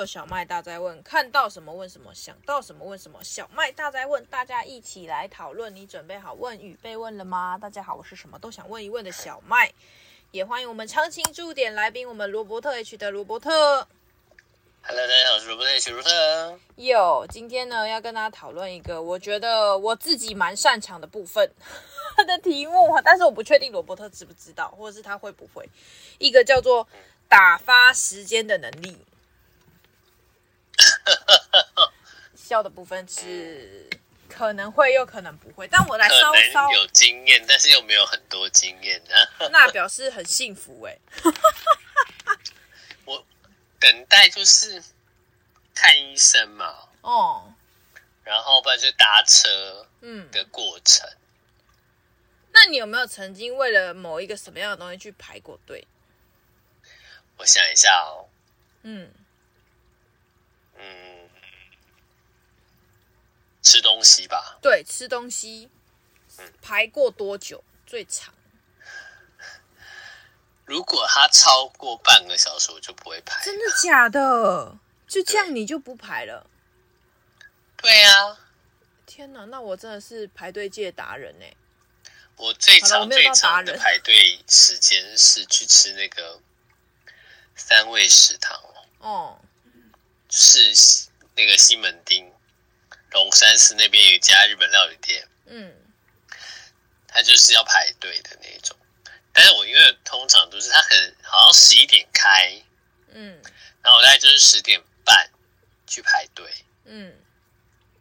迎收听一七六六小麦大在问，看到什么问什么，想到什么问什么。小麦大在问，大家一起来讨论。你准备好问与被问了吗？大家好，我是什么都想问一问的小麦，也欢迎我们常青驻点来宾，我们罗伯特 H 的罗伯特。Hello，大家好，我是罗伯特 H 罗伯特。有，今天呢要跟大家讨论一个我觉得我自己蛮擅长的部分 的题目，但是我不确定罗伯特知不知道，或者是他会不会，一个叫做。打发时间的能力，笑的部分是可能会，又可能不会。但我来稍稍有经验，但是又没有很多经验呢。那表示很幸福哎。我等待就是看医生嘛，哦，然后不然就搭车，嗯的过程。那你有没有曾经为了某一个什么样的东西去排过队？我想一下哦，嗯嗯，吃东西吧。对，吃东西。排过多久最长？如果他超过半个小时，我就不会排。真的假的？就这样你就不排了？对呀。天哪，那我真的是排队界达人呢。我最长最长的排队时间是去吃那个。三味食堂哦，是那个西门町龙山寺那边有一家日本料理店，嗯，他就是要排队的那种。但是我因为通常都是他可能好像十一点开，嗯，然后我大概就是十点半去排队，嗯，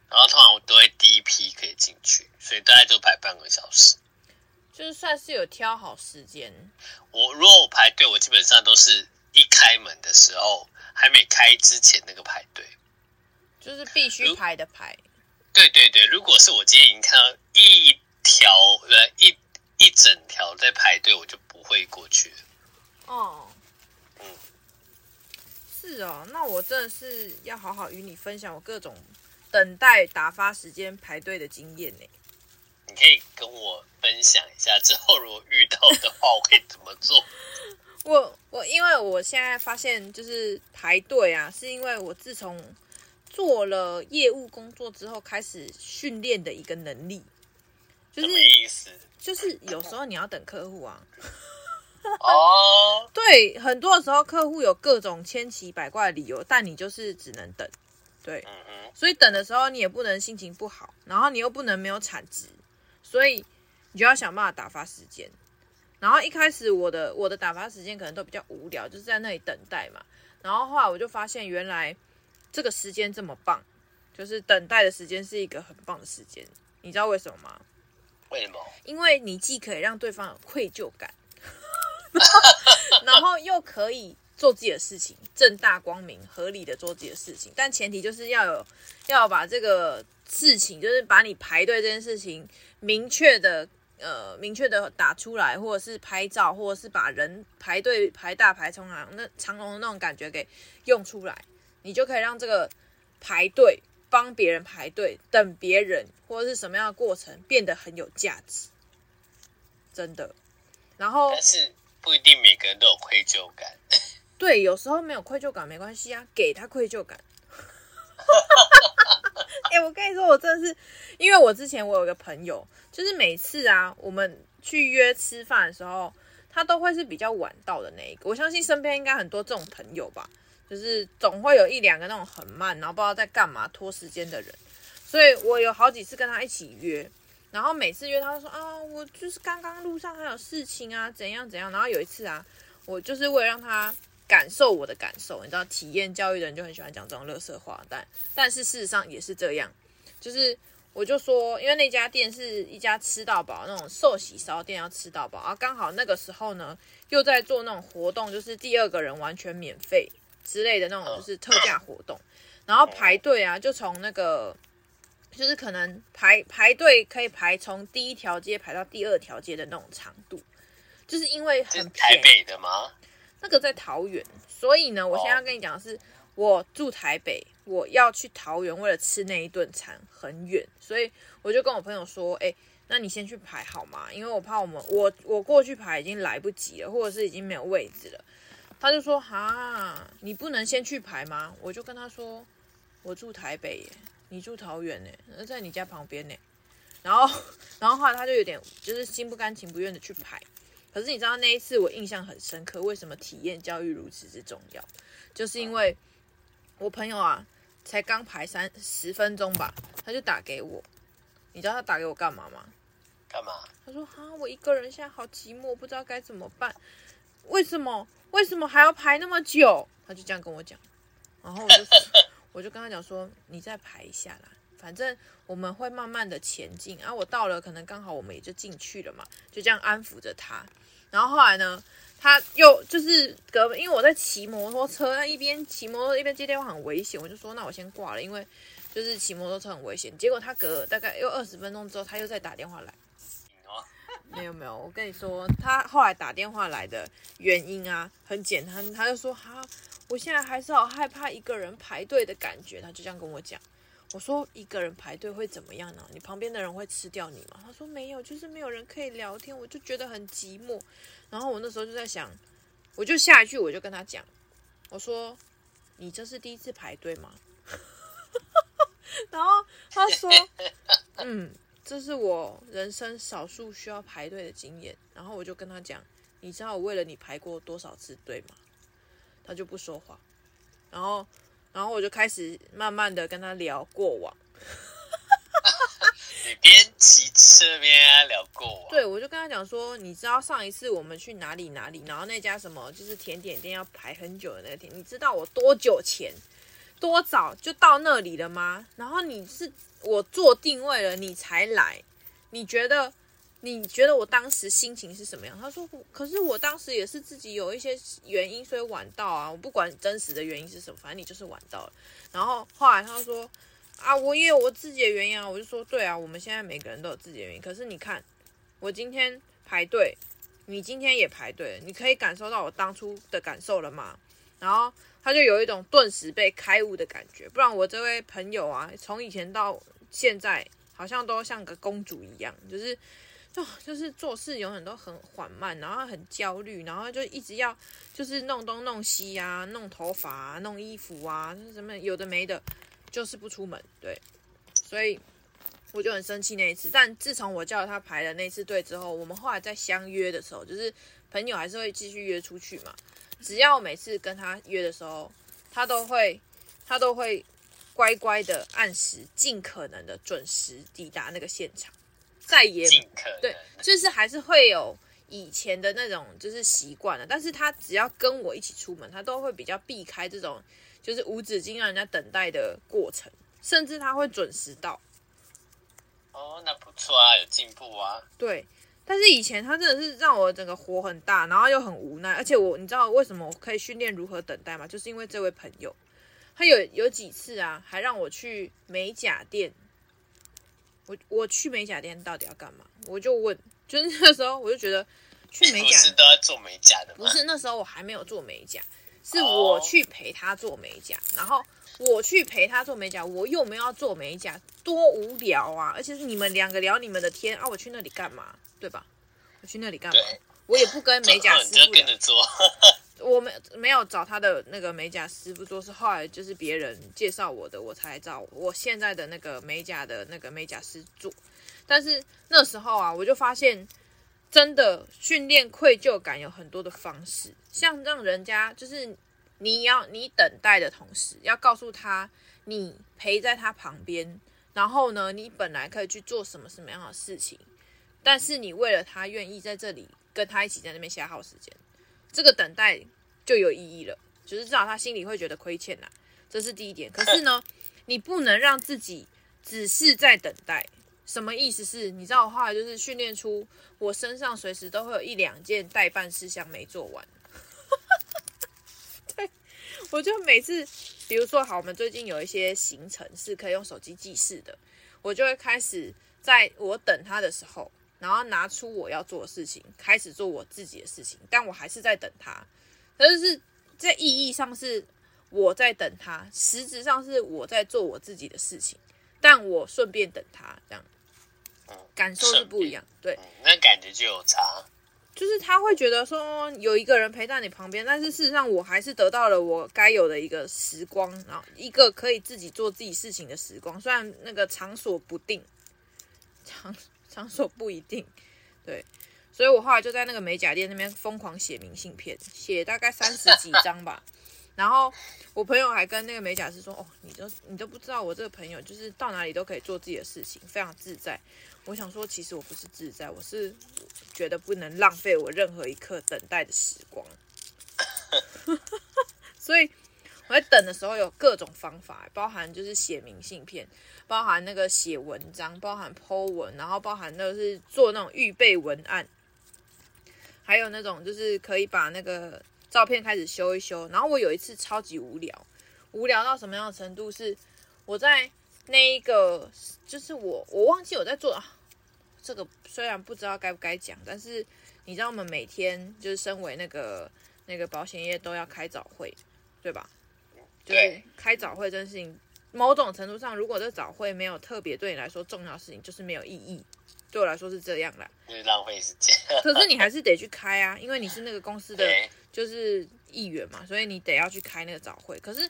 然后通常我都会第一批可以进去，所以大概就排半个小时，就是算是有挑好时间。我如果我排队，我基本上都是。一开门的时候，还没开之前那个排队，就是必须排的排。对对对，如果是我今天已经看到一条呃一一整条在排队，我就不会过去。哦，嗯，是哦，那我真的是要好好与你分享我各种等待打发时间排队的经验呢。你可以跟我分享一下，之后如果遇到的话，我会怎么做？我我因为我现在发现就是排队啊，是因为我自从做了业务工作之后开始训练的一个能力，就是意思？就是有时候你要等客户啊。哦，对，很多的时候客户有各种千奇百怪的理由，但你就是只能等。对，所以等的时候你也不能心情不好，然后你又不能没有产值，所以你就要想办法打发时间。然后一开始我的我的打发时间可能都比较无聊，就是在那里等待嘛。然后后来我就发现，原来这个时间这么棒，就是等待的时间是一个很棒的时间。你知道为什么吗？为什么？因为你既可以让对方有愧疚感，然后又可以做自己的事情，正大光明、合理的做自己的事情。但前提就是要有要把这个事情，就是把你排队这件事情明确的。呃，明确的打出来，或者是拍照，或者是把人排队排大排长龙那长龙的那种感觉给用出来，你就可以让这个排队帮别人排队等别人，或者是什么样的过程变得很有价值，真的。然后，但是不一定每个人都有愧疚感。对，有时候没有愧疚感没关系啊，给他愧疚感。哎、我跟你说，我真的是，因为我之前我有个朋友，就是每次啊，我们去约吃饭的时候，他都会是比较晚到的那一个。我相信身边应该很多这种朋友吧，就是总会有一两个那种很慢，然后不知道在干嘛拖时间的人。所以我有好几次跟他一起约，然后每次约他说啊，我就是刚刚路上还有事情啊，怎样怎样。然后有一次啊，我就是为了让他。感受我的感受，你知道，体验教育的人就很喜欢讲这种垃圾话，但但是事实上也是这样，就是我就说，因为那家店是一家吃到饱那种寿喜烧店，要吃到饱啊，刚好那个时候呢又在做那种活动，就是第二个人完全免费之类的那种，就是特价活动，然后排队啊，就从那个就是可能排排队可以排从第一条街排到第二条街的那种长度，就是因为很台北的吗？那个在桃园，所以呢，我现在要跟你讲的是，我住台北，我要去桃园，为了吃那一顿餐很远，所以我就跟我朋友说，哎，那你先去排好吗？因为我怕我们我我过去排已经来不及了，或者是已经没有位置了。他就说哈，你不能先去排吗？我就跟他说，我住台北耶，你住桃园呢，那在你家旁边呢。然后，然后后来他就有点就是心不甘情不愿的去排。可是你知道那一次我印象很深刻，为什么体验教育如此之重要？就是因为我朋友啊，才刚排三十分钟吧，他就打给我。你知道他打给我干嘛吗？干嘛？他说：“哈，我一个人现在好寂寞，不知道该怎么办。为什么？为什么还要排那么久？”他就这样跟我讲。然后我就 我就跟他讲说：“你再排一下啦，反正我们会慢慢的前进。然啊，我到了，可能刚好我们也就进去了嘛。”就这样安抚着他。然后后来呢，他又就是隔，因为我在骑摩托车，他一边骑摩托一边接电话很危险，我就说：“那我先挂了，因为。”就是骑摩托车很危险，结果他隔了大概又二十分钟之后，他又再打电话来。没有没有，我跟你说，他后来打电话来的原因啊，很简单，他就说哈，我现在还是好害怕一个人排队的感觉，他就这样跟我讲。我说一个人排队会怎么样呢？你旁边的人会吃掉你吗？他说没有，就是没有人可以聊天，我就觉得很寂寞。然后我那时候就在想，我就下一句我就跟他讲，我说你这是第一次排队吗？然后他说：“嗯，这是我人生少数需要排队的经验。”然后我就跟他讲：“你知道我为了你排过多少次队吗？”他就不说话。然后，然后我就开始慢慢的跟他聊过往。你边骑车边聊过往？对，我就跟他讲说：“你知道上一次我们去哪里哪里？然后那家什么就是甜点店要排很久的那个甜，你知道我多久前？”多早就到那里了吗？然后你是我做定位了，你才来。你觉得你觉得我当时心情是什么样？他说，可是我当时也是自己有一些原因，所以晚到啊。我不管真实的原因是什么，反正你就是晚到了。然后后来他说啊，我也有我自己的原因啊。我就说对啊，我们现在每个人都有自己的原因。可是你看，我今天排队，你今天也排队，你可以感受到我当初的感受了吗？然后。他就有一种顿时被开悟的感觉，不然我这位朋友啊，从以前到现在，好像都像个公主一样，就是，就就是做事永远都很缓慢，然后很焦虑，然后就一直要就是弄东弄西啊，弄头发啊，弄衣服啊，什么有的没的，就是不出门。对，所以我就很生气那一次。但自从我叫他排了那次队之后，我们后来在相约的时候，就是朋友还是会继续约出去嘛。只要每次跟他约的时候，他都会，他都会乖乖的按时，尽可能的准时抵达那个现场。再也对，就是还是会有以前的那种就是习惯了。但是他只要跟我一起出门，他都会比较避开这种就是无止境让人家等待的过程，甚至他会准时到。哦，那不错啊，有进步啊。对。但是以前他真的是让我整个火很大，然后又很无奈，而且我你知道为什么我可以训练如何等待吗？就是因为这位朋友，他有有几次啊，还让我去美甲店。我我去美甲店到底要干嘛？我就问，就是那时候我就觉得去美甲不是都要做美甲的吗？不是，那时候我还没有做美甲，是我去陪他做美甲，然后。我去陪他做美甲，我又没有要做美甲，多无聊啊！而且是你们两个聊你们的天啊，我去那里干嘛？对吧？我去那里干嘛？我也不跟美 甲师傅。跟着做。我没没有找他的那个美甲师傅做，是后来就是别人介绍我的，我才找我现在的那个美甲的那个美甲师做。但是那时候啊，我就发现，真的训练愧疚感有很多的方式，像让人家就是。你要你等待的同时，要告诉他你陪在他旁边，然后呢，你本来可以去做什么什么样的事情，但是你为了他愿意在这里跟他一起在那边消耗时间，这个等待就有意义了，就是至少他心里会觉得亏欠呐，这是第一点。可是呢，你不能让自己只是在等待，什么意思是？你知道我后来就是训练出我身上随时都会有一两件待办事项没做完。对我就每次，比如说好，我们最近有一些行程是可以用手机记事的，我就会开始在我等他的时候，然后拿出我要做的事情，开始做我自己的事情，但我还是在等他。但是在意义上是我在等他，实质上是我在做我自己的事情，但我顺便等他，这样，感受是不一样，对，那感觉就有差。就是他会觉得说有一个人陪在你旁边，但是事实上我还是得到了我该有的一个时光，然后一个可以自己做自己事情的时光。虽然那个场所不定，场场所不一定，对，所以我后来就在那个美甲店那边疯狂写明信片，写大概三十几张吧。然后我朋友还跟那个美甲师说：“哦，你都你都不知道我这个朋友就是到哪里都可以做自己的事情，非常自在。”我想说，其实我不是自在，我是觉得不能浪费我任何一刻等待的时光。所以我在等的时候有各种方法，包含就是写明信片，包含那个写文章，包含 po 文，然后包含那个是做那种预备文案，还有那种就是可以把那个照片开始修一修。然后我有一次超级无聊，无聊到什么样的程度？是我在那一个，就是我我忘记我在做。这个虽然不知道该不该讲，但是你知道我们每天就是身为那个那个保险业都要开早会，对吧？对，就是开早会这件事情，某种程度上，如果这早会没有特别对你来说重要的事情，就是没有意义。对我来说是这样的，就是浪费时间。可是你还是得去开啊，因为你是那个公司的 就是议员嘛，所以你得要去开那个早会。可是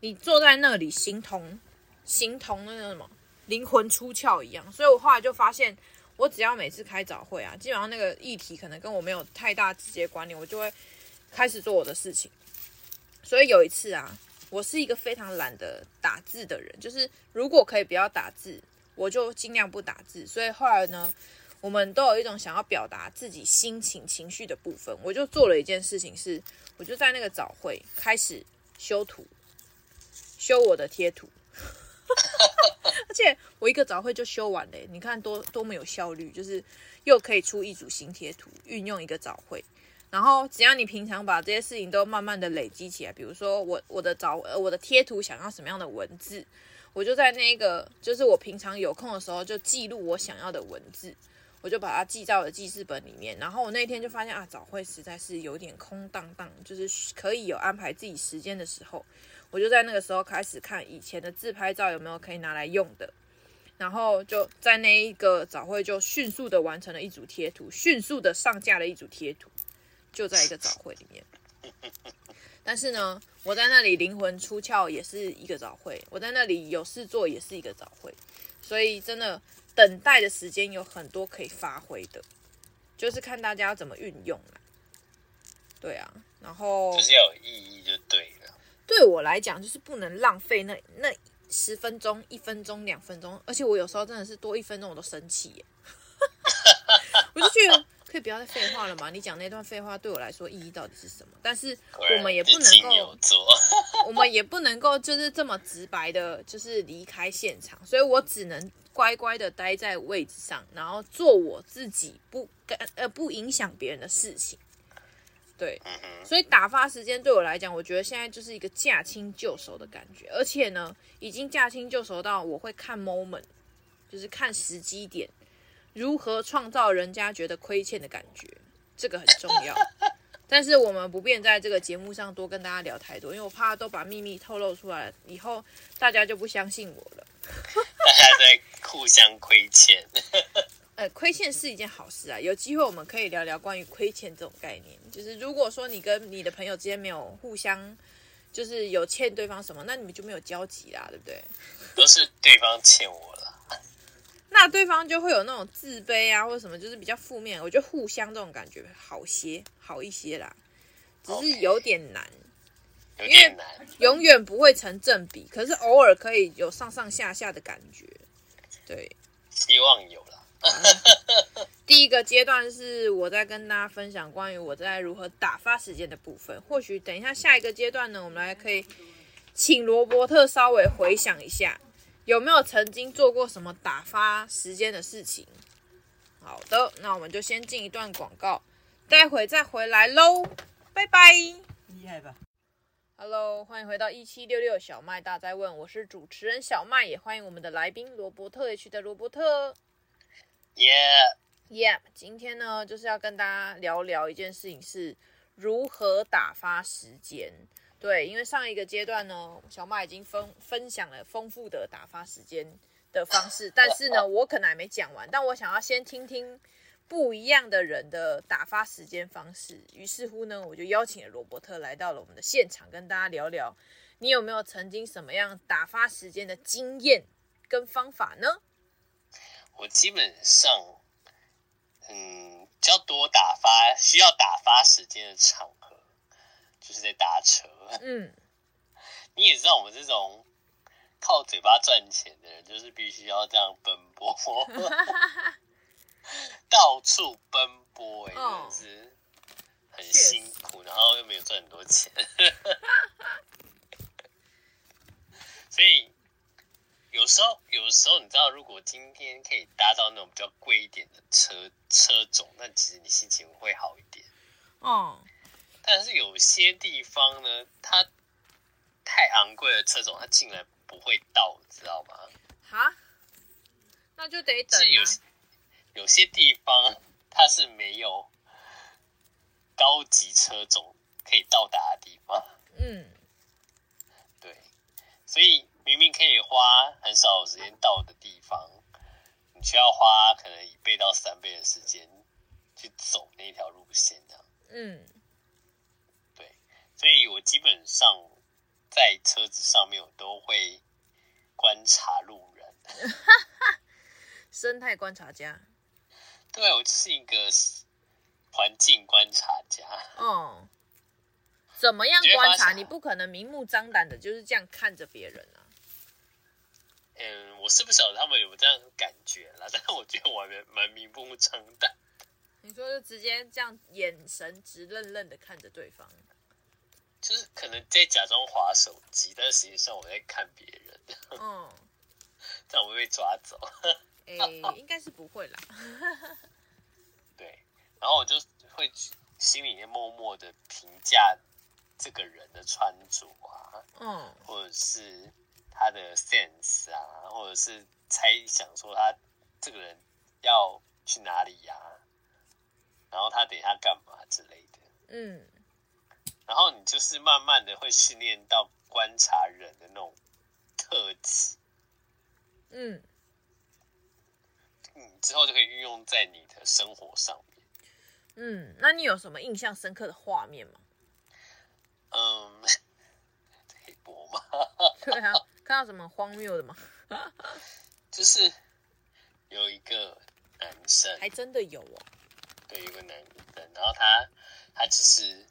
你坐在那里，形同形同那个什么灵魂出窍一样，所以我后来就发现。我只要每次开早会啊，基本上那个议题可能跟我没有太大直接关联，我就会开始做我的事情。所以有一次啊，我是一个非常懒得打字的人，就是如果可以不要打字，我就尽量不打字。所以后来呢，我们都有一种想要表达自己心情、情绪的部分，我就做了一件事情是，我就在那个早会开始修图，修我的贴图。而且我一个早会就修完了，你看多多么有效率，就是又可以出一组新贴图，运用一个早会。然后只要你平常把这些事情都慢慢的累积起来，比如说我我的早呃我的贴图想要什么样的文字，我就在那个就是我平常有空的时候就记录我想要的文字，我就把它记在我的记事本里面。然后我那天就发现啊，早会实在是有点空荡荡，就是可以有安排自己时间的时候。我就在那个时候开始看以前的自拍照有没有可以拿来用的，然后就在那一个早会就迅速的完成了一组贴图，迅速的上架了一组贴图，就在一个早会里面。但是呢，我在那里灵魂出窍也是一个早会，我在那里有事做也是一个早会，所以真的等待的时间有很多可以发挥的，就是看大家要怎么运用啦。对啊，然后就是要有意义就对了。对我来讲，就是不能浪费那那十分钟、一分钟、两分钟，而且我有时候真的是多一分钟我都生气耶。不要再废话了嘛，你讲那段废话对我来说意义到底是什么？但是我们也不能够，我们也不能够就是这么直白的，就是离开现场，所以我只能乖乖的待在位置上，然后做我自己不干呃不影响别人的事情。对，所以打发时间对我来讲，我觉得现在就是一个驾轻就熟的感觉，而且呢，已经驾轻就熟到我会看 moment，就是看时机点，如何创造人家觉得亏欠的感觉，这个很重要。但是我们不便在这个节目上多跟大家聊太多，因为我怕都把秘密透露出来了，以后大家就不相信我了。大家在互相亏欠。呃，亏欠是一件好事啊，有机会我们可以聊聊关于亏欠这种概念。就是如果说你跟你的朋友之间没有互相，就是有欠对方什么，那你们就没有交集啦，对不对？都是对方欠我了，那对方就会有那种自卑啊，或者什么，就是比较负面。我觉得互相这种感觉好些，好一些啦，只是有点难，okay, 因为永远不会成正比，可是偶尔可以有上上下下的感觉，对，希望有了。第一个阶段是我在跟大家分享关于我在如何打发时间的部分。或许等一下下一个阶段呢，我们来可以请罗伯特稍微回想一下，有没有曾经做过什么打发时间的事情。好的，那我们就先进一段广告，待会再回来喽，拜拜。厉害吧？Hello，欢迎回到一七六六小麦大在问，我是主持人小麦，也欢迎我们的来宾罗伯特 H 的罗伯特。Yeah, yeah。今天呢，就是要跟大家聊聊一件事情，是如何打发时间。对，因为上一个阶段呢，小马已经分分享了丰富的打发时间的方式，但是呢，我可能还没讲完。但我想要先听听不一样的人的打发时间方式。于是乎呢，我就邀请了罗伯特来到了我们的现场，跟大家聊聊，你有没有曾经什么样打发时间的经验跟方法呢？我基本上，嗯，较多打发需要打发时间的场，就是在搭车。嗯，你也知道我们这种靠嘴巴赚钱的人，就是必须要这样奔波。到处奔波，哎，真的是很辛苦，然后又没有赚很多钱，所以有时候，有时候你知道，如果今天可以搭到那种比较贵一点的车车种，那其实你心情会好一点。哦，但是有些地方呢，它太昂贵的车种，它竟然不会到，知道吗？哈，那就得等啊。有些地方它是没有高级车种可以到达的地方，嗯，对，所以明明可以花很少时间到的地方，你需要花可能一倍到三倍的时间去走那条路线，这样，嗯，对，所以我基本上在车子上面我都会观察路人，生态观察家。对，我是一个环境观察家。哦，怎么样观察？你，你不可能明目张胆的就是这样看着别人啊。嗯，我是不晓得他们有没有这样感觉啦，但是我觉得我还蛮明目张胆。你说就直接这样眼神直愣愣的看着对方，就是可能在假装滑手机，但实际上我在看别人。嗯，这样我会被抓走。哎、欸，应该是不会啦。对，然后我就会心里面默默的评价这个人的穿着啊，嗯，或者是他的 sense 啊，或者是猜想说他这个人要去哪里呀、啊，然后他等一下干嘛之类的，嗯，然后你就是慢慢的会训练到观察人的那种特质，嗯。嗯，之后就可以运用在你的生活上面。嗯，那你有什么印象深刻的画面吗？嗯，黑波吗？对啊，看到什么荒谬的吗？就是有一个男生，还真的有哦。对，有个男生，然后他他就是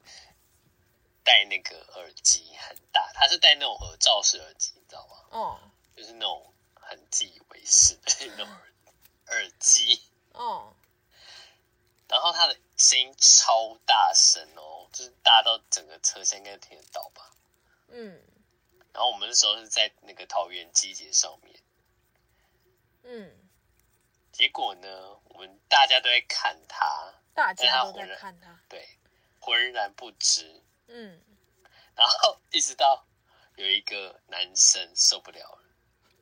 戴那个耳机很大，他是戴那种耳罩式耳机，你知道吗？哦，就是那种很自以为是的那种耳机。耳机。哦，然后他的声音超大声哦，就是大到整个车厢应该听得到吧？嗯，然后我们那时候是在那个桃园机捷上面，嗯，结果呢，我们大家都在看他，大家都在看他，对，浑然不知，嗯，然后一直到有一个男生受不了了，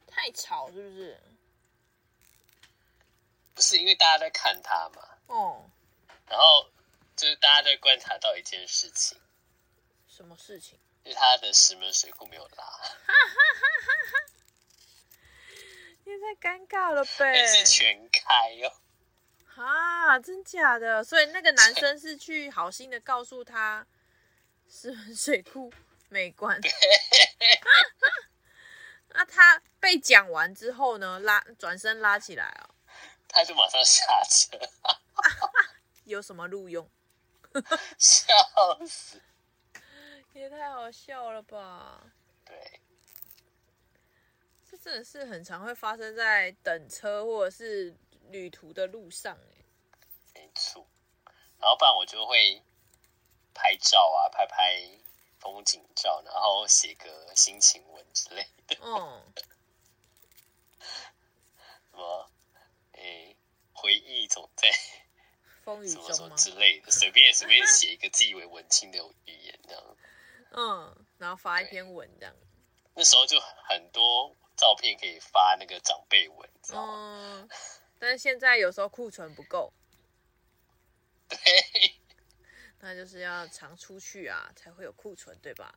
太吵是不是？不是因为大家在看他嘛？哦，然后就是大家在观察到一件事情，什么事情？就是他的石门水库没有拉，哈哈哈哈哈！也太尴尬了呗！是全开哦，啊，真假的？所以那个男生是去好心的告诉他石门水库没关。那他被讲完之后呢？拉转身拉起来哦。他就马上下车，有什么路用？笑死！也太好笑了吧？对，这真的是很常会发生在等车或者是旅途的路上哎。没错，然后不然我就会拍照啊，拍拍风景照，然后写个心情文之类的。嗯。什么？欸、回忆总在风雨中？之类的，随便随便写一个自以为文青的语言这样。嗯，然后发一篇文这样。那时候就很多照片可以发那个长辈文，知道吗？嗯，但是现在有时候库存不够。对。那就是要常出去啊，才会有库存，对吧？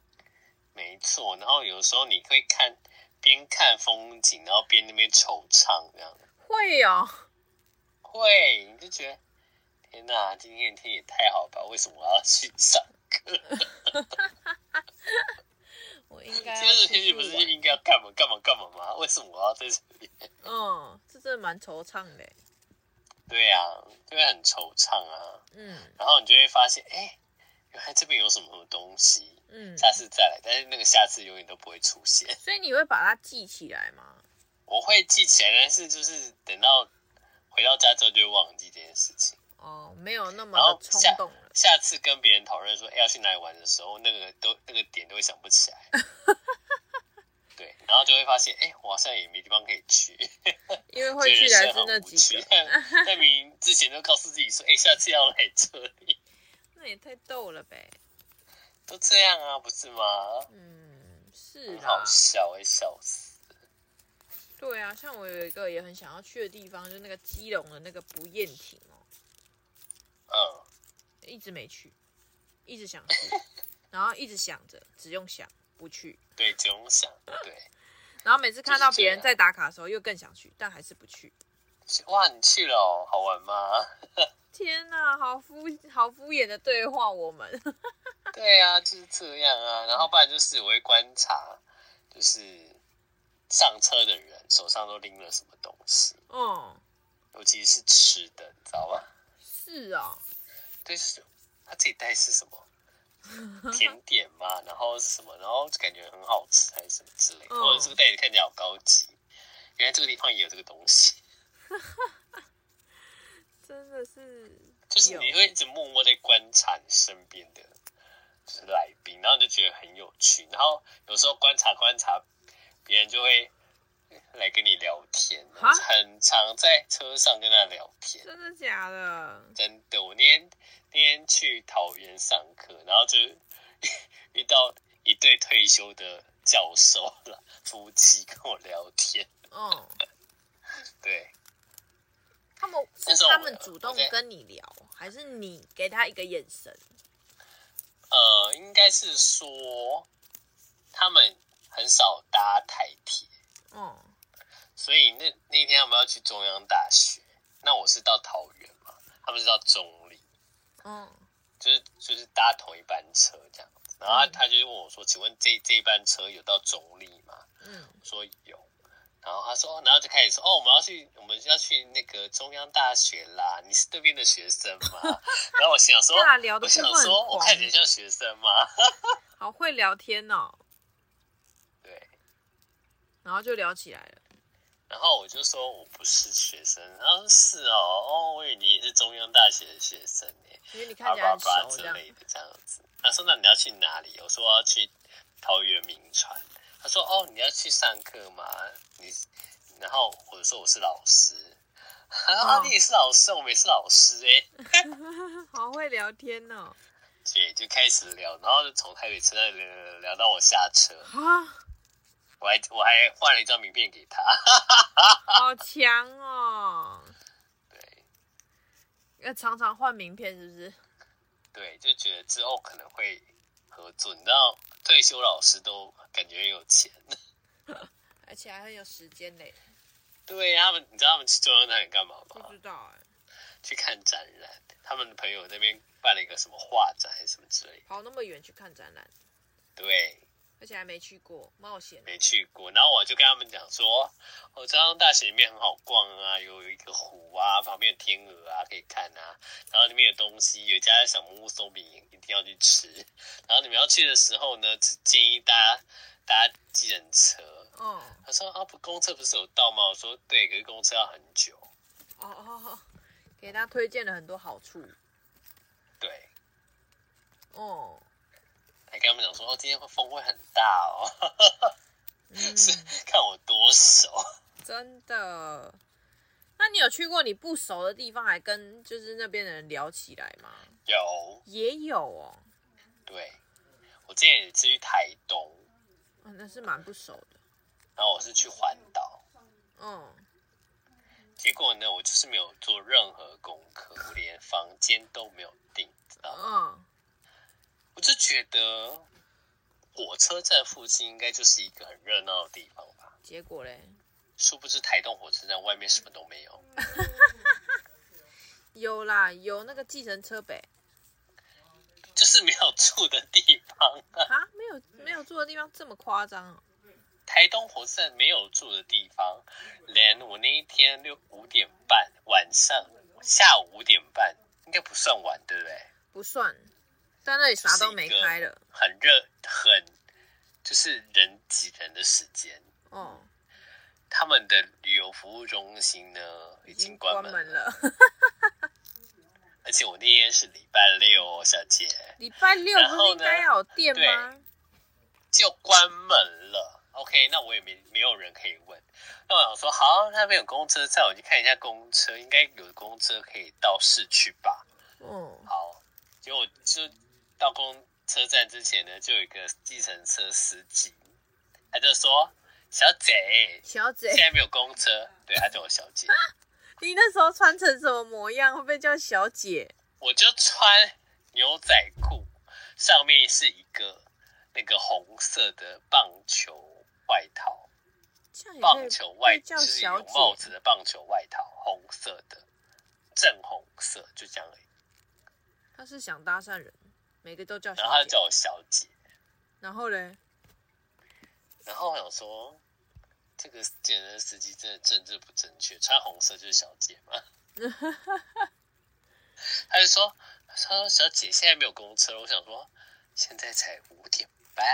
没错，然后有时候你会看边看风景，然后边那边惆怅这样。会哦，会，你就觉得天哪，今天的天也太好吧？为什么我要去上课？我应该。今天的天气不是应该要干嘛干嘛干嘛吗？为什么我要在这里？嗯，这真的蛮惆怅的。对呀、啊，就会很惆怅啊。嗯。然后你就会发现，哎，原来这边有什么什么东西。嗯。下次再来，但是那个下次永远都不会出现。所以你会把它记起来吗？我会记起来，但是就是等到回到家之后就会忘记这件事情。哦，没有那么的冲动了。下，下次跟别人讨论说，哎，要去哪里玩的时候，那个都那个点都会想不起来。对，然后就会发现，哎，我好像也没地方可以去。因为会去来是那几个。那明之前都告诉自己说，哎，下次要来这里。那也太逗了呗。都这样啊，不是吗？嗯，是。很好笑，哎笑死。对啊，像我有一个也很想要去的地方，就是那个基隆的那个不厌亭哦。嗯，一直没去，一直想去，然后一直想着，只用想不去。对，只用想。对。然后每次看到别人在打卡的时候，又更想去，但还是不去。哇，你去了哦，好玩吗？天哪，好敷好敷衍的对话，我们。对啊，就是这样啊。然后不然就是我会观察，就是。上车的人手上都拎了什么东西？嗯，尤其是吃的，你知道吗？是啊，对，是他自己带是什么甜点嘛？然后是什么？然后感觉很好吃还是什么之类或者这个袋子看起来好高级，原来这个地方也有这个东西。真的是，就是你会一直默默在观察你身边的，就是来宾，然后你就觉得很有趣。然后有时候观察观察。别人就会来跟你聊天，很常在车上跟他聊天。真的假的？真的。我那天那天去桃园上课，然后就遇到一对退休的教授了，夫妻跟我聊天。嗯，对。他们是他们主动跟你聊，还是你给他一个眼神？呃，应该是说他们。很少搭台铁，嗯，所以那那天他们要去中央大学，那我是到桃园嘛，他们是到中立，嗯，就是就是搭同一班车这样子，然后他，他就问我说：“请问这这一班车有到中坜吗？”嗯，我说有，然后他说，然后就开始说：“哦，我们要去，我们要去那个中央大学啦，你是那边的学生吗？”然后我想说，我想说，我看起来像学生吗？好会聊天哦。然后就聊起来了，然后我就说我不是学生，然后是哦，哦，我以为你也是中央大学的学生呢，因为你看起来很熟之类的这样子。他说：“那你要去哪里？”我说：“我要去桃园名传。”他说：“哦，你要去上课吗？”你，然后我就说：“我是老师。”啊，你也是老师，我们也是老师哎，好会聊天哦。对，就开始聊，然后就从台北车站聊聊到我下车我还我还换了一张名片给他，好强哦！对，要常常换名片是不是？对，就觉得之后可能会合作。你知道，退休老师都感觉很有钱，而且还很有时间嘞。对，他们你知道他们去中央那里干嘛吗？不知道哎。去看展览，他们的朋友那边办了一个什么画展还是什么之类的。跑那么远去看展览？对。而且还没去过冒险，没去过。然后我就跟他们讲说，我，中央大学里面很好逛啊，有一个湖啊，旁边有天鹅啊可以看啊。然后里面有东西，有家小木屋松饼一定要去吃。然后你们要去的时候呢，建议大家搭计程车。哦，他说啊，不，公车不是有到吗？我说对，可是公车要很久。哦哦哦，给他推荐了很多好处。对。哦。还跟他们讲说，哦，今天会风会很大哦，嗯、是看我多熟，真的。那你有去过你不熟的地方，还跟就是那边的人聊起来吗？有，也有哦。对，我之前也是去台东，哦，那是蛮不熟的。然后我是去环岛，嗯，结果呢，我就是没有做任何功课，我连房间都没有订，知道吗？嗯。我就觉得火车站附近应该就是一个很热闹的地方吧。结果嘞，殊不知台东火车站外面什么都没有。有啦，有那个计程车呗。就是没有住的地方啊？没有没有住的地方这么夸张啊？台东火车站没有住的地方，连我那一天六五点半晚上下午五点半，应该不算晚，对不对？不算，在那里啥都没开了，很热，很就是人挤人的时间。哦，他们的旅游服务中心呢已经关门了。而且我那天是礼拜六，小姐。礼拜六不是应该要有店吗？就关门了。OK，那我也没没有人可以问。那我想说，好，那边有公车站，我去看一下公车，应该有公车可以到市区吧？嗯，好。结果就到公车站之前呢，就有一个计程车司机，他就说：“小姐，小姐，现在没有公车。”对，他叫我小姐。你那时候穿成什么模样？会不会叫小姐？我就穿牛仔裤，上面是一个那个红色的棒球。外套，棒球外就是有帽子的棒球外套，红色的，正红色，就这样而已。他是想搭讪人，每个都叫小姐。然后他叫我小姐。然后嘞？然后我想说，这个健身司机真的政治不正确，穿红色就是小姐吗？他就说：“他说小姐现在没有公车。”我想说，现在才五点半。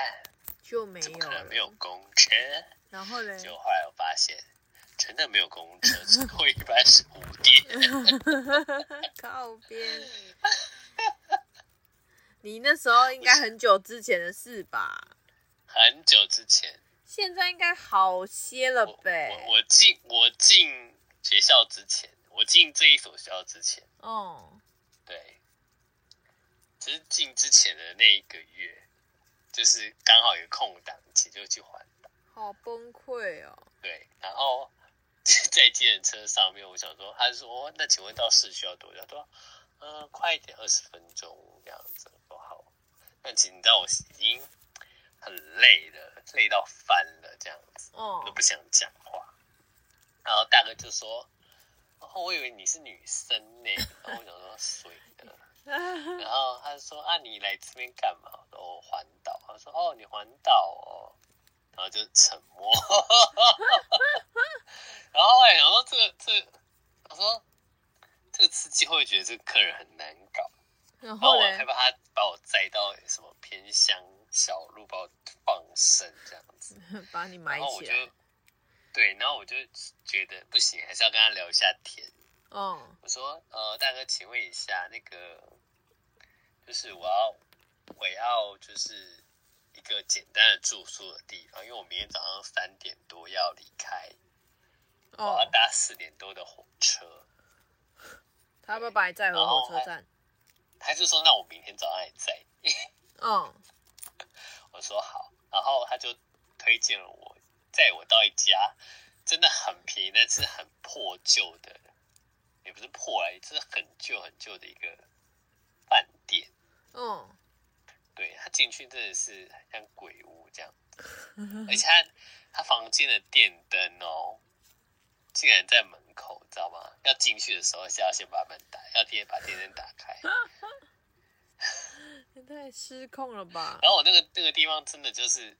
就没有，怎么可能没有公车？然后呢？就后来我发现，真的没有公车，最后一班是五点。靠边。你那时候应该很久之前的事吧？很久之前。现在应该好些了呗。我我进我进学校之前，我进这一所学校之前。哦。对。只是进之前的那一个月。就是刚好有空档期就去环岛，好崩溃哦。对，然后 在计程车上面，我想说，他说：“那请问到市区要多久？”他说：“嗯、呃，快一点，二十分钟这样子。”但其实你知道我已经很累了，累到翻了这样子，嗯，都不想讲话。然后大哥就说：“哦，我以为你是女生呢。”然后我想说：“水的。”然后他就说：“啊，你来这边干嘛？”我说：“环岛。”他说：“哦，你环岛哦。”然后就沉默。然后后来想说：“这个，这个，我说这个司机会不会觉得这个客人很难搞？”然后我害怕他把我载到什么偏乡小路，把我放生这样子，把你埋起来。然后我就对，然后我就觉得不行，还是要跟他聊一下天。嗯，我说，呃，大哥，请问一下，那个就是我要我要就是一个简单的住宿的地方，因为我明天早上三点多要离开，我要搭四点多的火车。他要不要把你载回火车站？他，他就说，那我明天早上也载你。嗯，我说好，然后他就推荐了我，载我到一家真的很便宜，但是很破旧的。也不是破来，这是很旧很旧的一个饭店。嗯，对，他进去真的是像鬼屋这样，而且他他房间的电灯哦，竟然在门口，知道吗？要进去的时候是要先把门打，要先把电灯打开。也 太失控了吧！然后我那个那个地方真的就是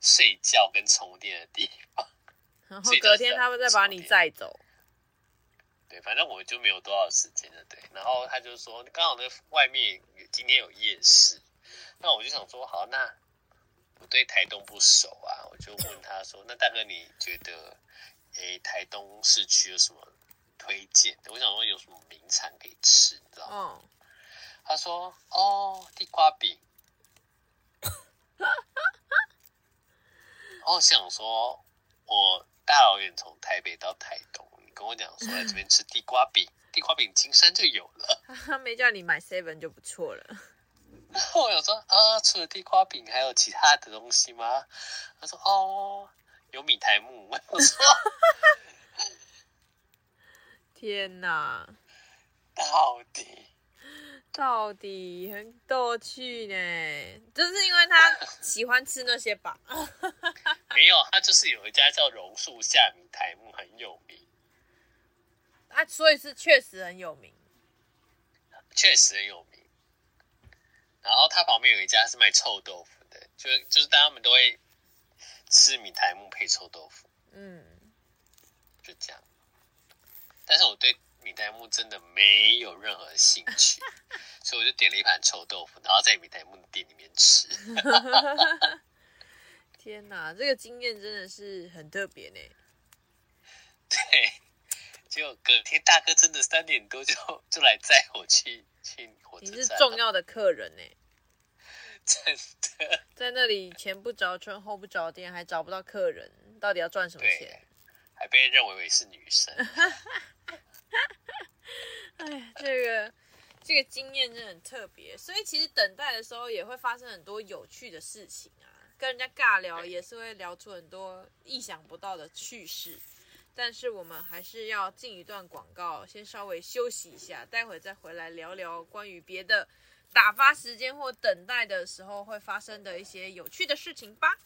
睡觉跟充电的地方，然后隔天他们再把你载走。对，反正我就没有多少时间了。对，然后他就说，刚好那外面今天有夜市，那我就想说，好，那我对台东不熟啊，我就问他说，那大哥你觉得，诶，台东市区有什么推荐的？我想说有什么名产可以吃，你知道吗？哦、他说，哦，地瓜饼。然后想说，我大老远从台北到台东。你跟我讲说在这边吃地瓜饼，地瓜饼金山就有了。他没叫你买 seven 就不错了。然 后我想说啊，除了地瓜饼还有其他的东西吗？他说哦，有米苔目。我说天哪，到底到底很逗趣呢，就是因为他喜欢吃那些吧？没有，他就是有一家叫榕树下米苔木很有名。啊，所以是确实很有名。确实很有名。然后他旁边有一家是卖臭豆腐的，就就是大家们都会吃米苔木配臭豆腐。嗯，就这样。但是我对米苔木真的没有任何兴趣，所以我就点了一盘臭豆腐，然后在米苔木的店里面吃。天哪，这个经验真的是很特别呢。对，结果隔天大哥真的三点多就就来载我去去火车站。你是重要的客人呢，真的。在那里前不着村后不着店，还找不到客人，到底要赚什么钱？还被认为为是女生。哎，这个这个经验真的很特别，所以其实等待的时候也会发生很多有趣的事情啊，跟人家尬聊也是会聊出很多意想不到的趣事。但是我们还是要进一段广告，先稍微休息一下，待会再回来聊聊关于别的打发时间或等待的时候会发生的一些有趣的事情吧。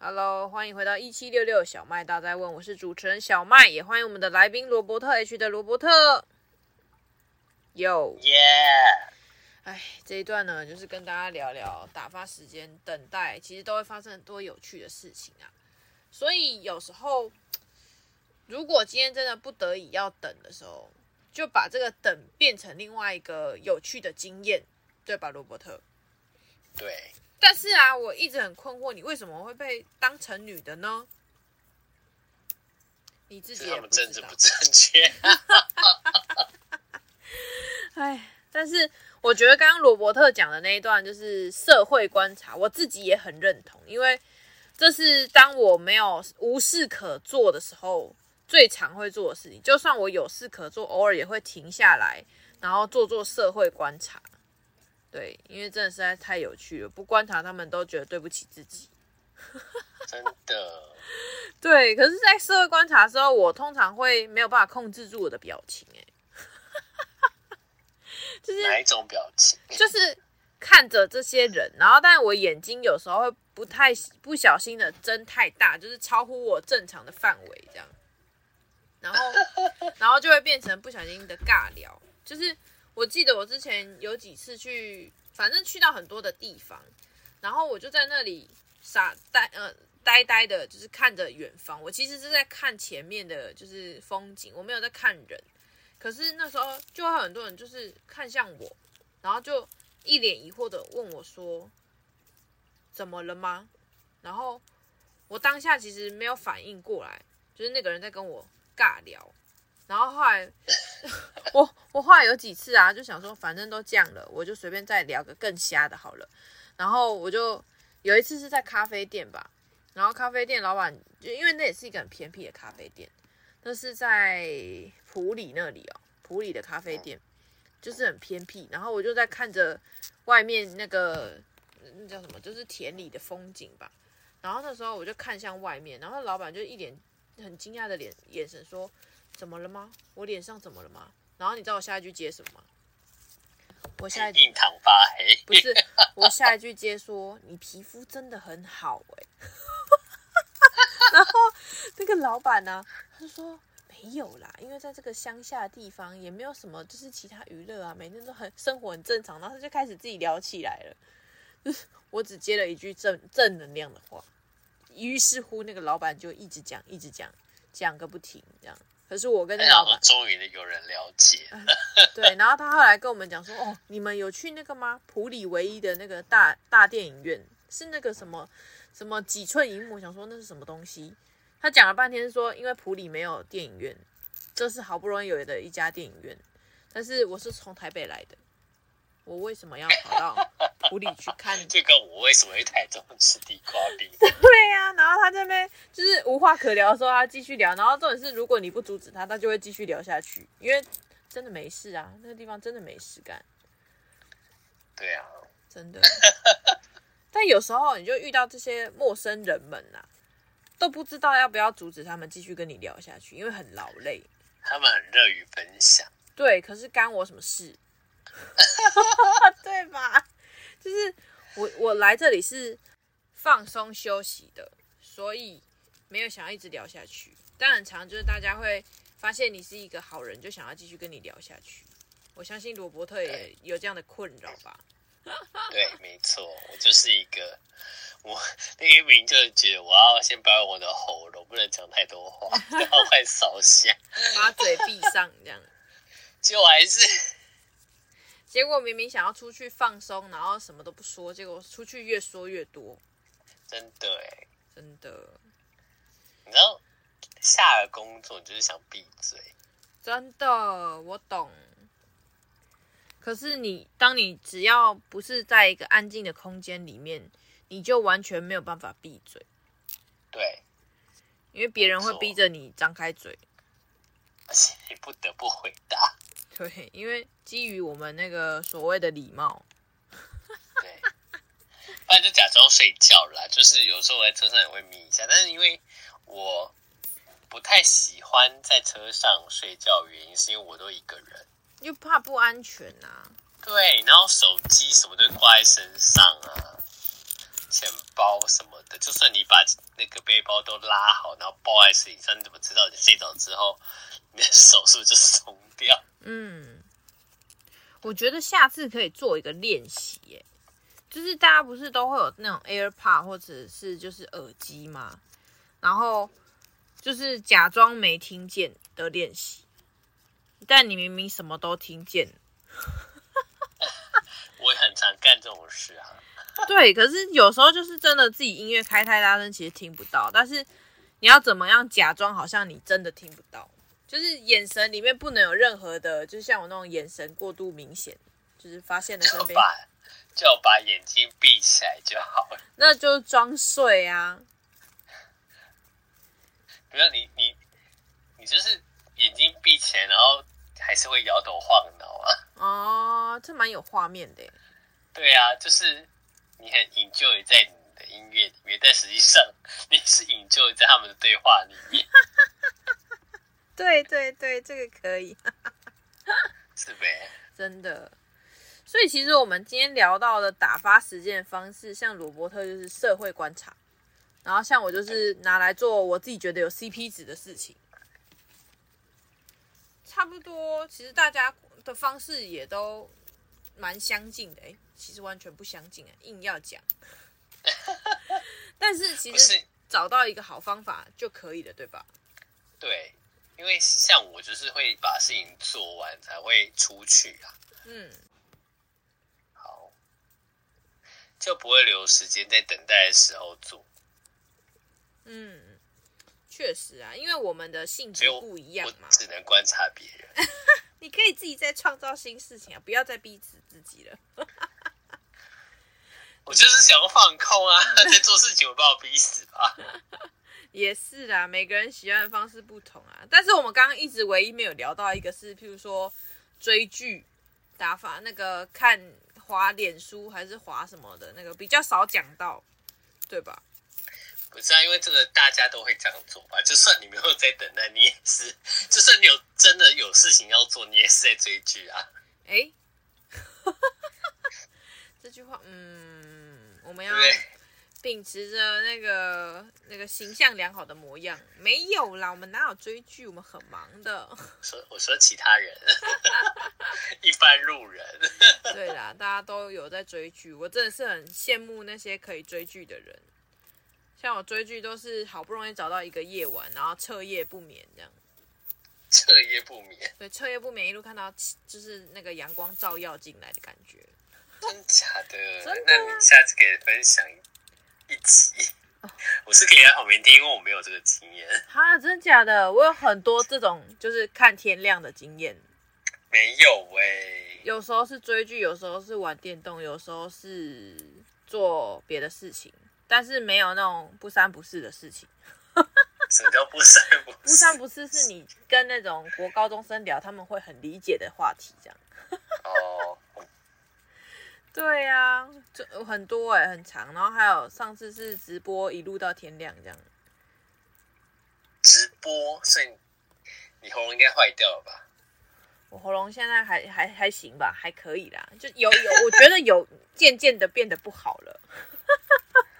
Hello，欢迎回到一七六六小麦大在问，我是主持人小麦，也欢迎我们的来宾罗伯特 H 的罗伯特。Yo，耶！哎，这一段呢，就是跟大家聊聊打发时间、等待，其实都会发生很多有趣的事情啊。所以有时候，如果今天真的不得已要等的时候，就把这个等变成另外一个有趣的经验，对吧，罗伯特？对。但是啊，我一直很困惑，你为什么会被当成女的呢？你自己也不知道。政治不正确。哎，但是我觉得刚刚罗伯特讲的那一段就是社会观察，我自己也很认同，因为。这是当我没有无事可做的时候最常会做的事情。就算我有事可做，偶尔也会停下来，然后做做社会观察。对，因为真的实在太有趣了，不观察他们都觉得对不起自己。真的。对，可是，在社会观察的时候，我通常会没有办法控制住我的表情。哎，就是哪一种表情？就是看着这些人，然后，但我眼睛有时候会。不太不小心的睁太大，就是超乎我正常的范围这样，然后然后就会变成不小心的尬聊。就是我记得我之前有几次去，反正去到很多的地方，然后我就在那里傻呆呃呆呆的，就是看着远方。我其实是在看前面的，就是风景，我没有在看人。可是那时候就会很多人就是看向我，然后就一脸疑惑的问我说。怎么了吗？然后我当下其实没有反应过来，就是那个人在跟我尬聊。然后后来 我我后来有几次啊，就想说反正都这样了，我就随便再聊个更瞎的好了。然后我就有一次是在咖啡店吧，然后咖啡店老板就因为那也是一个很偏僻的咖啡店，那是在普里那里哦，普里的咖啡店就是很偏僻。然后我就在看着外面那个。那叫什么？就是田里的风景吧。然后那时候我就看向外面，然后老板就一脸很惊讶的脸眼神说：“怎么了吗？我脸上怎么了吗？”然后你知道我下一句接什么吗？我下一句印堂发黑，不是，我下一句接说：“你皮肤真的很好哎。”然后那个老板呢，他就说：“没有啦，因为在这个乡下的地方也没有什么，就是其他娱乐啊，每天都很生活很正常。”然后他就开始自己聊起来了。我只接了一句正正能量的话，于是乎那个老板就一直讲，一直讲，讲个不停，这样。可是我跟那个老板终于有人了解，呃，对。然后他后来跟我们讲说：“哦，你们有去那个吗？普里唯一的那个大大电影院是那个什么什么几寸银幕？想说那是什么东西？”他讲了半天说：“因为普里没有电影院，这是好不容易有的一家电影院。但是我是从台北来的。”我为什么要跑到湖里去看？这个我为什么会台中吃地瓜饼？对呀、啊，然后他这边就是无话可聊的时候，他继续聊。然后重点是，如果你不阻止他，他就会继续聊下去，因为真的没事啊，那个地方真的没事干。对啊，真的。但有时候你就遇到这些陌生人们呐、啊，都不知道要不要阻止他们继续跟你聊下去，因为很劳累。他们很乐于分享。对，可是干我什么事？对吧？就是我我来这里是放松休息的，所以没有想要一直聊下去。但很长就是大家会发现你是一个好人，就想要继续跟你聊下去。我相信罗伯特也有这样的困扰吧？对，没错，我就是一个，我 那一名就是觉得我要先保养我的喉咙，不能讲太多话，然后快烧香，把嘴闭上这样。结果还是，结果明明想要出去放松，然后什么都不说，结果出去越说越多。真的哎，真的。你知道，下了工作就是想闭嘴。真的，我懂。可是你，当你只要不是在一个安静的空间里面，你就完全没有办法闭嘴。对，因为别人会逼着你张开嘴，而且你不得不回答。对，因为基于我们那个所谓的礼貌。对，不然就假装睡觉啦。就是有时候我在车上也会眯一下，但是因为我不太喜欢在车上睡觉，原因是因为我都一个人。又怕不安全呐、啊，对，然后手机什么都挂在身上啊，钱包什么的，就算你把那个背包都拉好，然后抱在身上，你怎么知道你睡着之后，你的手是不是就松掉？嗯，我觉得下次可以做一个练习，耶，就是大家不是都会有那种 AirPod 或者是就是耳机吗？然后就是假装没听见的练习。但你明明什么都听见，我也很常干这种事啊。对，可是有时候就是真的自己音乐开太大声，其实听不到。但是你要怎么样假装好像你真的听不到？就是眼神里面不能有任何的，就是像我那种眼神过度明显，就是发现了身边。就把就把眼睛闭起来就好了。那就装睡啊。不要你你你就是。眼睛闭起来，然后还是会摇头晃脑啊！哦，这蛮有画面的。对啊，就是你很 enjoy 在你的音乐里面，但实际上你是 enjoy 在他们的对话里面。对对对，这个可以。是呗？真的。所以其实我们今天聊到的打发时间的方式，像罗伯特就是社会观察，然后像我就是拿来做我自己觉得有 CP 值的事情。差不多，其实大家的方式也都蛮相近的，哎，其实完全不相近，硬要讲。但是其实找到一个好方法就可以了，对吧？对，因为像我就是会把事情做完才会出去啊。嗯，好，就不会留时间在等待的时候做。嗯。确实啊，因为我们的性质不一样嘛，只能观察别人。你可以自己再创造新事情啊，不要再逼死自己了。我就是想要放空啊，在做事情，我把我逼死吧。也是啊，每个人喜欢的方式不同啊。但是我们刚刚一直唯一没有聊到一个是，譬如说追剧打发那个看滑脸书还是滑什么的那个比较少讲到，对吧？不是啊，因为这个大家都会这样做吧。就算你没有在等待，你也是；就算你有真的有事情要做，你也是在追剧啊。哎、欸，这句话，嗯，我们要秉持着那个那个形象良好的模样。没有啦，我们哪有追剧？我们很忙的。说我说其他人，一般路人。对啦，大家都有在追剧，我真的是很羡慕那些可以追剧的人。像我追剧都是好不容易找到一个夜晚，然后彻夜不眠这样。彻夜不眠。对，彻夜不眠，一路看到就是那个阳光照耀进来的感觉。真假的？真的？那你下次可以分享一集。我是可以在旁边听，因为我没有这个经验。哈，真的假的？我有很多这种就是看天亮的经验。没有喂、欸。有时候是追剧，有时候是玩电动，有时候是做别的事情。但是没有那种不三不四的事情。什么叫不三不四？不三不四是你跟那种国高中生聊，他们会很理解的话题，这样。哦。对呀、啊，就很多哎、欸，很长。然后还有上次是直播一路到天亮这样。直播，所以你喉咙应该坏掉了吧？我喉咙现在还还还行吧，还可以啦。就有有，我觉得有渐渐的变得不好了。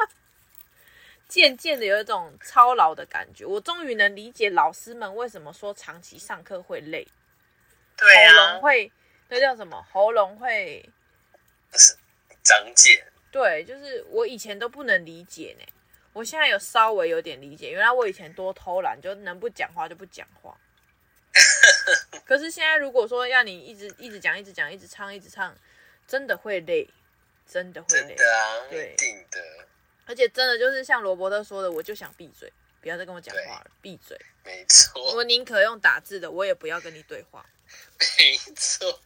渐渐的有一种操劳的感觉，我终于能理解老师们为什么说长期上课会累，对啊，喉咙会那叫什么？喉咙会长姐。对，就是我以前都不能理解呢，我现在有稍微有点理解。原来我以前多偷懒，就能不讲话就不讲话。可是现在如果说要你一直一直讲、一直讲、一直唱、一直唱，真的会累，真的会累。真的啊，对，定的。而且真的就是像罗伯特说的，我就想闭嘴，不要再跟我讲话了，闭嘴。没错。我宁可用打字的，我也不要跟你对话。没错。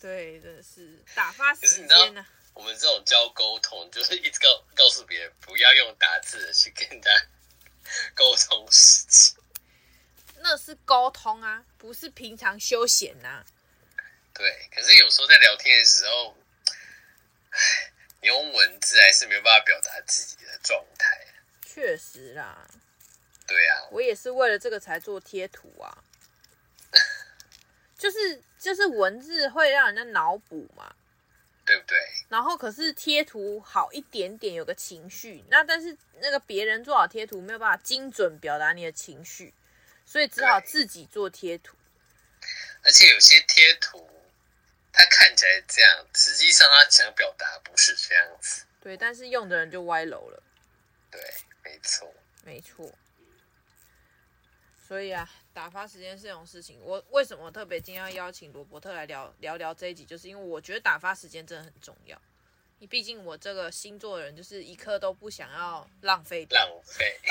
对，真的是打发时间呢、啊。我们这种教沟通，就是一直告告诉别人不要用打字的去跟他沟通事情。那是沟通啊，不是平常休闲呐、啊。对，可是有时候在聊天的时候，唉，你用文字还是没有办法表达自己的状态。确实啦。对啊，我也是为了这个才做贴图啊。就是就是文字会让人家脑补嘛，对不对？然后可是贴图好一点点，有个情绪。那但是那个别人做好贴图没有办法精准表达你的情绪。所以只好自己做贴图，而且有些贴图，它看起来这样，实际上他想表达不是这样子。对，但是用的人就歪楼了。对，没错，没错。所以啊，打发时间是这种事情。我为什么特别今天要邀请罗伯特来聊聊聊这一集，就是因为我觉得打发时间真的很重要。你毕竟我这个星座的人，就是一刻都不想要浪费掉。浪费。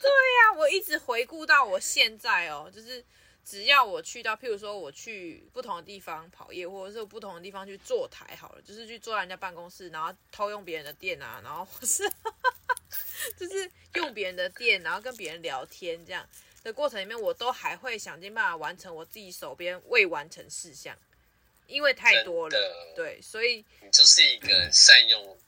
对呀、啊，我一直回顾到我现在哦，就是只要我去到，譬如说我去不同的地方跑业，或者是不同的地方去坐台好了，就是去坐在人家办公室，然后偷用别人的电啊，然后或 是就是用别人的电，然后跟别人聊天这样的过程里面，我都还会想尽办法完成我自己手边未完成事项。因为太多了，对，所以你就是一个善用、嗯、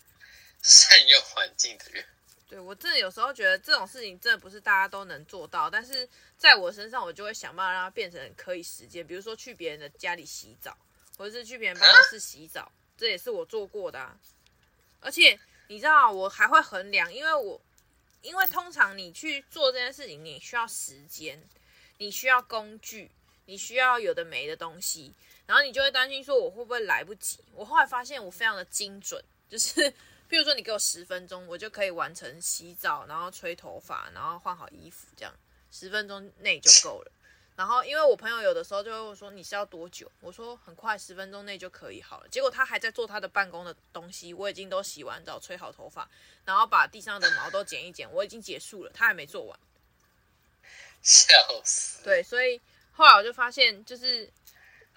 善用环境的人。对，我真的有时候觉得这种事情真的不是大家都能做到，但是在我身上，我就会想办法让它变成可以实践。比如说去别人的家里洗澡，或者是去别人办公室洗澡，这也是我做过的啊。而且你知道，我还会衡量，因为我因为通常你去做这件事情，你需要时间，你需要工具，你需要有的没的东西。然后你就会担心说，我会不会来不及？我后来发现我非常的精准，就是 譬如说你给我十分钟，我就可以完成洗澡，然后吹头发，然后换好衣服，这样十分钟内就够了。然后因为我朋友有的时候就会问说，你是要多久？我说很快，十分钟内就可以好了。结果他还在做他的办公的东西，我已经都洗完澡，吹好头发，然后把地上的毛都剪一剪，我已经结束了，他还没做完。笑死！对，所以后来我就发现，就是。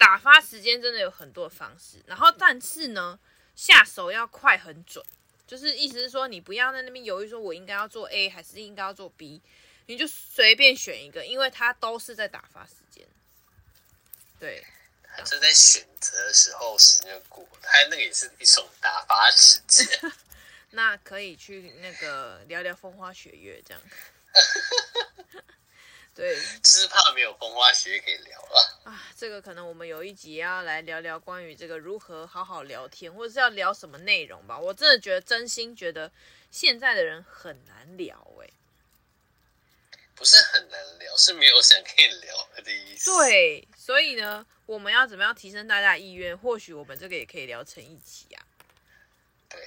打发时间真的有很多的方式，然后但是呢，下手要快很准，就是意思是说，你不要在那边犹豫，说我应该要做 A 还是应该要做 B，你就随便选一个，因为它都是在打发时间。对，他就在选择的时候时间过，他那个也是一种打发时间。那可以去那个聊聊风花雪月这样。对，只是怕没有风花雪月可以聊了啊。这个可能我们有一集要来聊聊关于这个如何好好聊天，或者是要聊什么内容吧。我真的觉得，真心觉得现在的人很难聊哎、欸，不是很难聊，是没有想跟你聊的意思。对，所以呢，我们要怎么样提升大家的意愿？或许我们这个也可以聊成一集啊。对，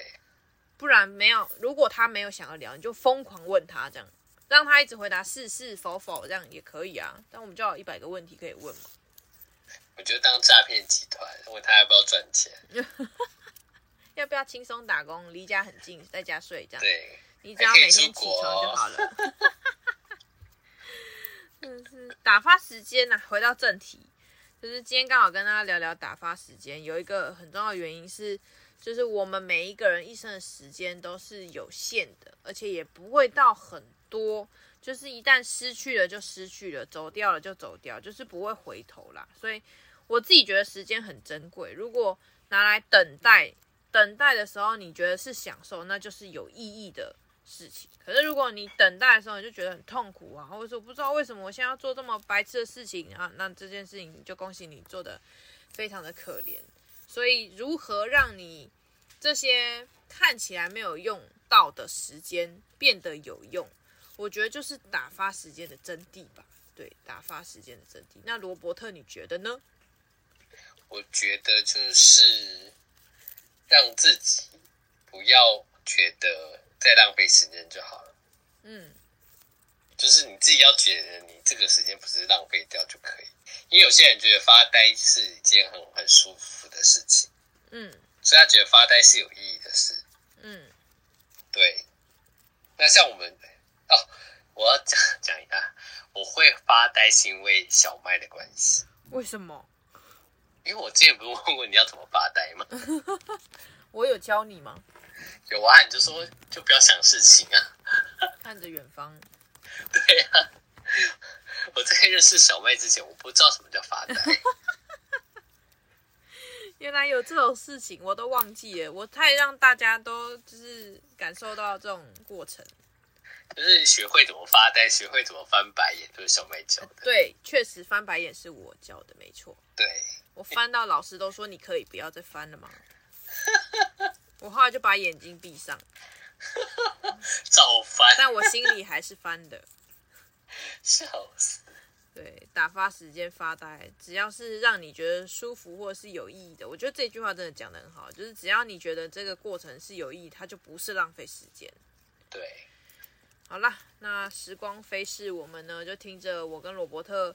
不然没有，如果他没有想要聊，你就疯狂问他这样。让他一直回答是是否否，这样也可以啊。但我们就有一百个问题可以问嘛。我觉得当诈骗集团，问他要不要赚钱，要不要轻松打工，离家很近，在家睡这样。对，你只要每天起床就好了。打发时间呐、回到正题，就是今天刚好跟大家聊聊打发时间。有一个很重要的原因是，就是我们每一个人一生的时间都是有限的，而且也不会到很多，就是一旦失去了就失去了，走掉了就走掉，就是不会回头啦。所以我自己觉得时间很珍贵，如果拿来等待，等待的时候你觉得是享受，那就是有意义的事情。可是如果你等待的时候你就觉得很痛苦啊，或者说不知道为什么我现在要做这么白痴的事情啊，那这件事情就恭喜你做得非常的可怜。所以，如何让你这些看起来没有用到的时间变得有用？我觉得就是打发时间的真谛吧。对，打发时间的真谛。那罗伯特，你觉得呢？我觉得就是让自己不要觉得再浪费时间就好了。嗯，就是你自己要觉得你这个时间不是浪费掉就可以，因为有些人觉得发呆是一件很很舒服的事情。嗯，所以他觉得发呆是有意义的事。嗯，对。那像我们哦，我要讲讲一下，我会发呆是因为小麦的关系。为什么？因为我之前不是问过你要怎么发呆吗？我有教你吗？有啊，你就说就不要想事情啊，看着远方。对啊，我在认识小妹之前，我不知道什么叫发呆。原来有这种事情，我都忘记了。我太让大家都就是感受到这种过程，就是学会怎么发呆，学会怎么翻白眼，都、就是小妹教的。对，确实翻白眼是我教的，没错。对。我翻到老师都说，你可以不要再翻了吗？我后来就把眼睛闭上，照翻，但我心里还是翻的。笑死！对，打发时间发呆，只要是让你觉得舒服或是有意义的，我觉得这句话真的讲得很好，就是只要你觉得这个过程是有意义，它就不是浪费时间。对，好啦，那时光飞逝，我们呢就听着我跟罗伯特。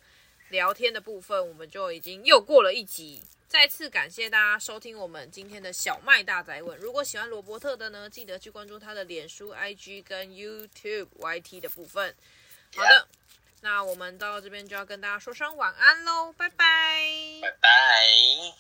聊天的部分，我们就已经又过了一集。再次感谢大家收听我们今天的小麦大宅问。如果喜欢罗伯特的呢，记得去关注他的脸书、IG 跟 YouTube、YT 的部分。好的，那我们到这边就要跟大家说声晚安喽，拜拜，拜拜。